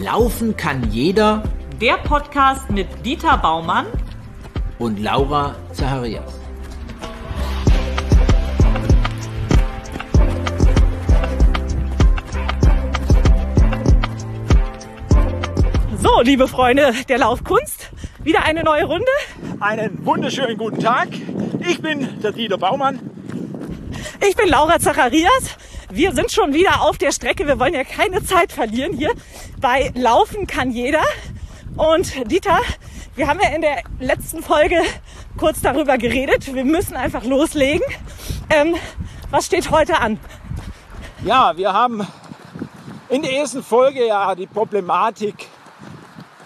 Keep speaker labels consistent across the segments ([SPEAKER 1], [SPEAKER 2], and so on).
[SPEAKER 1] Laufen kann jeder
[SPEAKER 2] Der Podcast mit Dieter Baumann
[SPEAKER 1] und Laura Zacharias.
[SPEAKER 2] So, liebe Freunde der Laufkunst, wieder eine neue Runde.
[SPEAKER 3] Einen wunderschönen guten Tag. Ich bin der Dieter Baumann.
[SPEAKER 2] Ich bin Laura Zacharias. Wir sind schon wieder auf der Strecke. Wir wollen ja keine Zeit verlieren hier. Bei Laufen kann jeder. Und Dieter, wir haben ja in der letzten Folge kurz darüber geredet. Wir müssen einfach loslegen. Ähm, was steht heute an?
[SPEAKER 3] Ja, wir haben in der ersten Folge ja die Problematik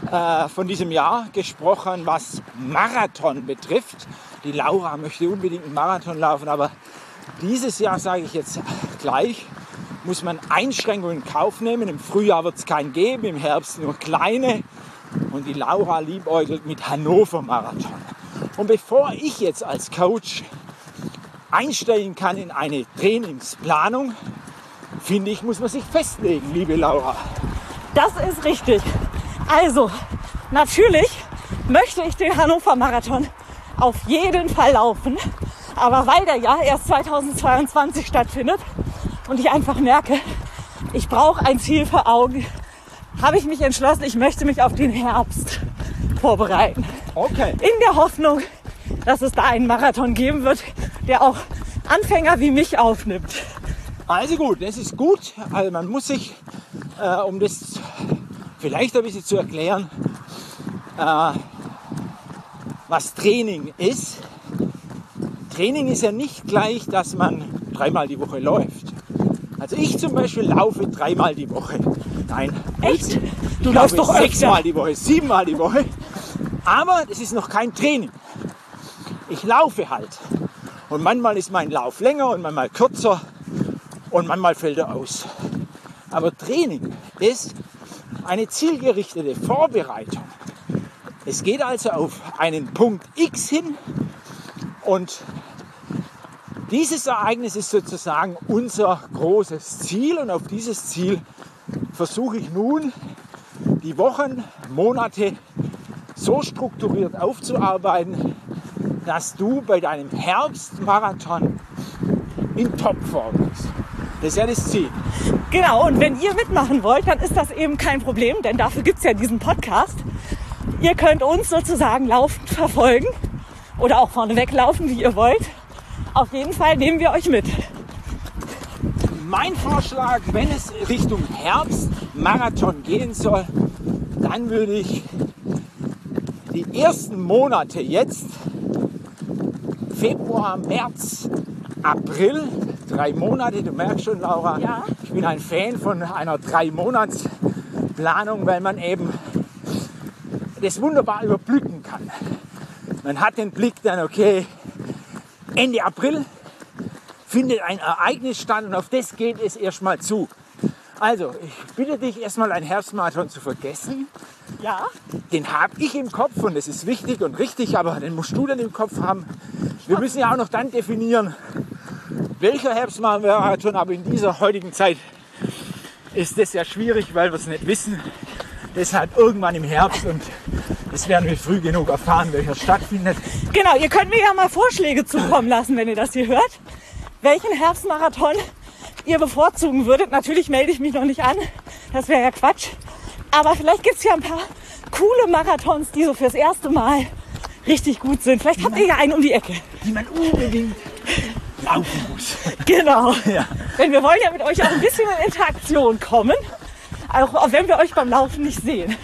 [SPEAKER 3] äh, von diesem Jahr gesprochen, was Marathon betrifft. Die Laura möchte unbedingt einen Marathon laufen, aber dieses Jahr, sage ich jetzt gleich, muss man Einschränkungen in Kauf nehmen. Im Frühjahr wird es keinen geben, im Herbst nur kleine. Und die Laura liebäugelt mit Hannover Marathon. Und bevor ich jetzt als Coach einstellen kann in eine Trainingsplanung, finde ich, muss man sich festlegen, liebe Laura.
[SPEAKER 2] Das ist richtig. Also, natürlich möchte ich den Hannover Marathon auf jeden Fall laufen. Aber weil der ja erst 2022 stattfindet und ich einfach merke, ich brauche ein Ziel vor Augen, habe ich mich entschlossen, ich möchte mich auf den Herbst vorbereiten.
[SPEAKER 3] Okay.
[SPEAKER 2] In der Hoffnung, dass es da einen Marathon geben wird, der auch Anfänger wie mich aufnimmt.
[SPEAKER 3] Also gut, das ist gut. Also man muss sich, äh, um das vielleicht ein bisschen zu erklären, äh, was Training ist. Training ist ja nicht gleich, dass man dreimal die Woche läuft. Also ich zum Beispiel laufe dreimal die Woche. Nein,
[SPEAKER 2] Echt?
[SPEAKER 3] Du läufst
[SPEAKER 2] läufst doch
[SPEAKER 3] sechsmal die Woche, siebenmal die Woche. Aber es ist noch kein Training. Ich laufe halt. Und manchmal ist mein Lauf länger und manchmal kürzer und manchmal fällt er aus. Aber Training ist eine zielgerichtete Vorbereitung. Es geht also auf einen Punkt X hin und dieses Ereignis ist sozusagen unser großes Ziel und auf dieses Ziel versuche ich nun die Wochen, Monate so strukturiert aufzuarbeiten, dass du bei deinem Herbstmarathon in Topform bist. Das ist ja das Ziel.
[SPEAKER 2] Genau, und wenn ihr mitmachen wollt, dann ist das eben kein Problem, denn dafür gibt's ja diesen Podcast. Ihr könnt uns sozusagen laufend verfolgen oder auch vorneweg laufen, wie ihr wollt. Auf jeden Fall nehmen wir euch mit.
[SPEAKER 3] Mein Vorschlag, wenn es Richtung Herbstmarathon gehen soll, dann würde ich die ersten Monate jetzt, Februar, März, April, drei Monate, du merkst schon, Laura,
[SPEAKER 2] Ja.
[SPEAKER 3] ich bin ein Fan von einer drei Monats Planung, weil man eben das wunderbar überblicken kann. Man hat den Blick dann, okay, Ende April findet ein Ereignis statt und auf das geht es erstmal zu. Also, ich bitte dich erstmal einen Herbstmarathon zu vergessen.
[SPEAKER 2] Ja?
[SPEAKER 3] Den habe ich im Kopf und das ist wichtig und richtig, aber den musst du dann im Kopf haben. Wir müssen ja auch noch dann definieren, welcher Herbstmarathon, aber in dieser heutigen Zeit ist das ja schwierig, weil wir es nicht wissen. Deshalb irgendwann im Herbst und das werden wir früh genug erfahren, welcher stattfindet.
[SPEAKER 2] Genau, ihr könnt mir ja mal Vorschläge zukommen lassen, wenn ihr das hier hört. Welchen Herbstmarathon ihr bevorzugen würdet. Natürlich melde ich mich noch nicht an. Das wäre ja Quatsch. Aber vielleicht gibt's ja ein paar coole Marathons, die so fürs erste Mal richtig gut sind. Vielleicht habt ihr ja einen um die Ecke.
[SPEAKER 3] die man unbedingt laufen muss.
[SPEAKER 2] Genau.
[SPEAKER 3] Ja.
[SPEAKER 2] Denn wir wollen ja mit euch auch ein bisschen in Interaktion kommen. Auch wenn wir euch beim Laufen nicht sehen.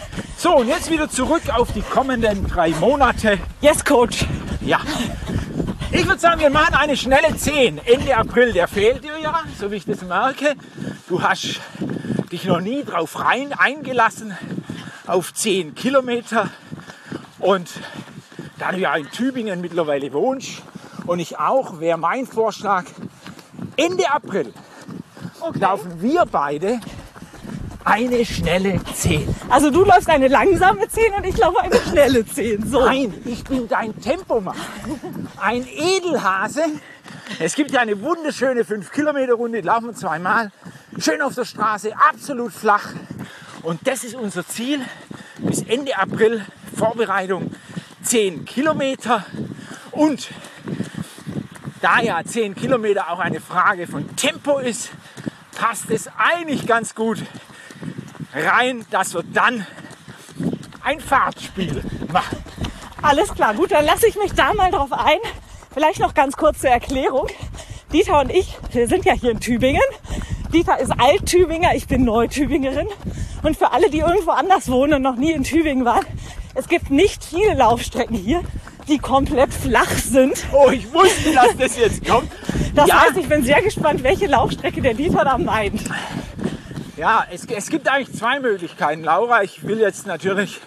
[SPEAKER 3] So, und jetzt wieder zurück auf die kommenden drei Monate.
[SPEAKER 2] Yes, Coach.
[SPEAKER 3] Ja. Ich würde sagen, wir machen eine schnelle 10. Ende April, der fehlt dir ja, so wie ich das merke. Du hast dich noch nie drauf rein eingelassen auf 10 Kilometer. Und da du ja in Tübingen mittlerweile wohnst und ich auch, wäre mein Vorschlag, Ende April laufen wir beide eine schnelle 10.
[SPEAKER 2] Also du läufst eine langsame 10 und ich laufe eine schnelle 10. So.
[SPEAKER 3] Nein, ich bin dein Tempomann. Ein Edelhase. Es gibt ja eine wunderschöne 5-Kilometer-Runde, die laufen wir zweimal. Schön auf der Straße, absolut flach. Und das ist unser Ziel. Bis Ende April Vorbereitung 10 Kilometer. Und da ja 10 Kilometer auch eine Frage von Tempo ist, passt es eigentlich ganz gut rein, dass wir dann ein Fahrtspiel machen.
[SPEAKER 2] Alles klar, gut, dann lasse ich mich da mal drauf ein. Vielleicht noch ganz kurz zur Erklärung. Dieter und ich, wir sind ja hier in Tübingen. Dieter ist Alt-Tübinger, ich bin Neutübingerin. Und für alle, die irgendwo anders wohnen und noch nie in Tübingen waren, es gibt nicht viele Laufstrecken hier, die komplett flach sind.
[SPEAKER 3] Oh, ich wusste, dass das jetzt kommt.
[SPEAKER 2] Das
[SPEAKER 3] ja,
[SPEAKER 2] heißt, ich bin sehr gespannt, welche Laufstrecke der Dieter da meint.
[SPEAKER 3] Ja es, es gibt eigentlich zwei Möglichkeiten. Laura, ich will jetzt natürlich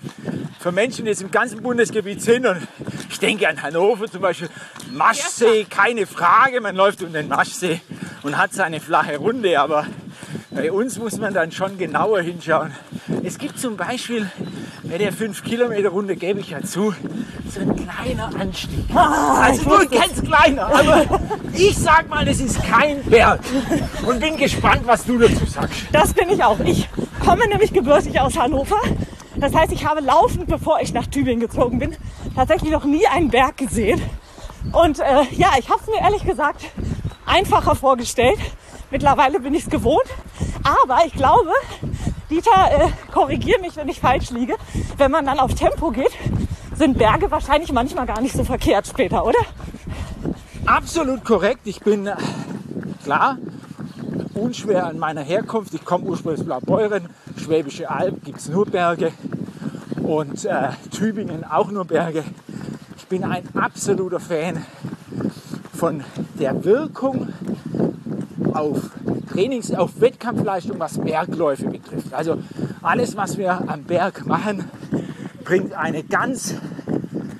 [SPEAKER 3] für Menschen, die jetzt im ganzen Bundesgebiet sind und ich denke an Hannover zum Beispiel, Maschsee, keine Frage, man läuft um den Maschsee und hat seine flache Runde, aber bei uns muss man dann schon genauer hinschauen. Es gibt zum Beispiel bei der 5 Kilometer Runde, gebe ich ja zu, so ein kleiner Anstieg. also nur ein ganz kleiner, aber ich sag mal, das ist kein Berg und bin gespannt, was du dazu sagst.
[SPEAKER 2] Das bin ich auch. Ich komme nämlich gebürtig aus Hannover. Das heißt, ich habe laufend, bevor ich nach Tübingen gezogen bin, tatsächlich noch nie einen Berg gesehen. Und äh, ja, ich habe es mir ehrlich gesagt einfacher vorgestellt. Mittlerweile bin ich es gewohnt. Aber ich glaube, Dieter, äh, korrigier mich, wenn ich falsch liege. Wenn man dann auf Tempo geht, sind Berge wahrscheinlich manchmal gar nicht so verkehrt später, oder?
[SPEAKER 3] Absolut korrekt. Ich bin äh, klar unschwer an meiner Herkunft. Ich komme ursprünglich aus Blaubeuren, Schwäbische Alb gibt es nur Berge und äh, Tübingen auch nur Berge. Ich bin ein absoluter Fan von der Wirkung auf Trainings-, auf Wettkampfleistung, was Bergläufe betrifft. Also alles, was wir am Berg machen, bringt eine ganz,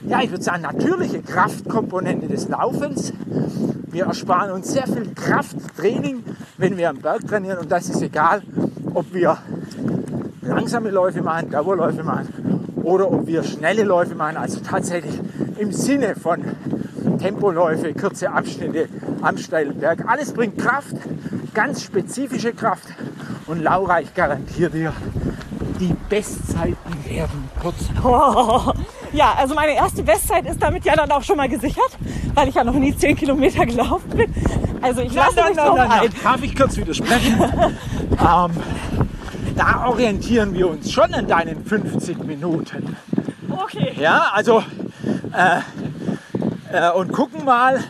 [SPEAKER 3] ja, ich würde sagen, natürliche Kraftkomponente des Laufens. Wir ersparen uns sehr viel Krafttraining, wenn wir am Berg trainieren und das ist egal, ob wir langsame Läufe machen, Dauerläufe machen oder ob wir schnelle Läufe machen, also tatsächlich im Sinne von Tempoläufe, kurze Abschnitte am steilen Berg. Alles bringt Kraft, ganz spezifische Kraft. Und Laura, ich garantiere dir, die Bestzeiten werden kurz.
[SPEAKER 2] Oh. Ja, also meine erste Bestzeit ist damit ja dann auch schon mal gesichert, weil ich ja noch nie 10 Kilometer gelaufen bin. Also ich lasse mich drauf ein.
[SPEAKER 3] Darf ich kurz widersprechen? ähm, da orientieren wir uns schon an deinen 50 Minuten.
[SPEAKER 2] Okay.
[SPEAKER 3] Ja, also äh, äh, und gucken mal,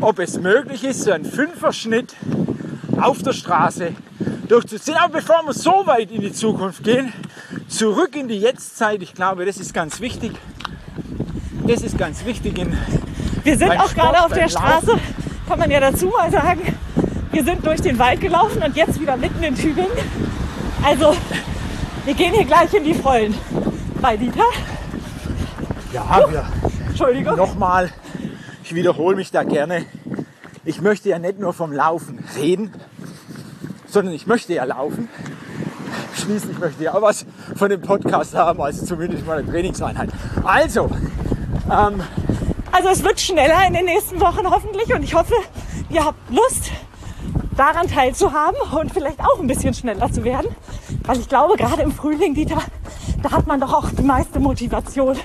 [SPEAKER 3] ob es möglich ist, so einen Fünferschnitt auf der Straße durchzuziehen. Aber bevor wir so weit in die Zukunft gehen, zurück in die Jetztzeit. Ich glaube, das ist ganz wichtig. Das ist ganz wichtig. In,
[SPEAKER 2] Wir sind auch
[SPEAKER 3] Sport,
[SPEAKER 2] gerade auf der. Straße, kann man ja dazu mal sagen. Wir sind durch den Wald gelaufen und jetzt wieder mitten in Tübingen. Also, wir gehen hier gleich in die Vollen. Bei Dieter.
[SPEAKER 3] Ja, wir,
[SPEAKER 2] Entschuldigung.
[SPEAKER 3] nochmal, ich wiederhole mich da gerne. Ich möchte ja nicht nur vom Laufen reden, sondern ich möchte ja laufen. Schließlich möchte ich ja auch was von dem Podcast haben, also zumindest mal eine Trainingseinheit. Also, ähm,
[SPEAKER 2] Also es wird schneller in den nächsten Wochen hoffentlich und ich hoffe, ihr habt Lust daran teilzuhaben und vielleicht auch ein bisschen schneller zu werden. Weil ich glaube, gerade im Frühling, Dieter, da hat man doch auch die meiste Motivation,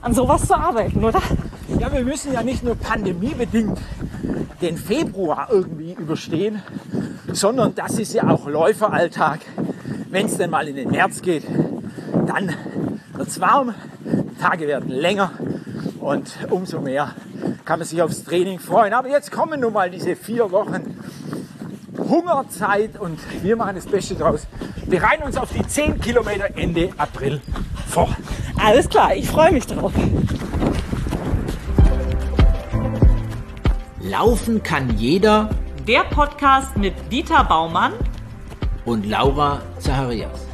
[SPEAKER 2] an sowas zu arbeiten, oder?
[SPEAKER 3] ja, wir müssen ja nicht nur pandemiebedingt den Februar irgendwie überstehen, sondern das ist ja auch Läuferalltag. Wenn es denn mal in den März geht, dann wird es warm, die Tage werden länger und umso mehr kann man sich aufs Training freuen. Aber jetzt kommen nun mal diese vier Wochen Hungerzeit und wir machen das Beste draus. Bereiten uns auf die 10 Kilometer Ende April vor.
[SPEAKER 2] Alles klar, ich freue mich drauf.
[SPEAKER 1] Laufen kann jeder
[SPEAKER 2] Der Podcast mit Dieter Baumann
[SPEAKER 1] und Laura Zacharias.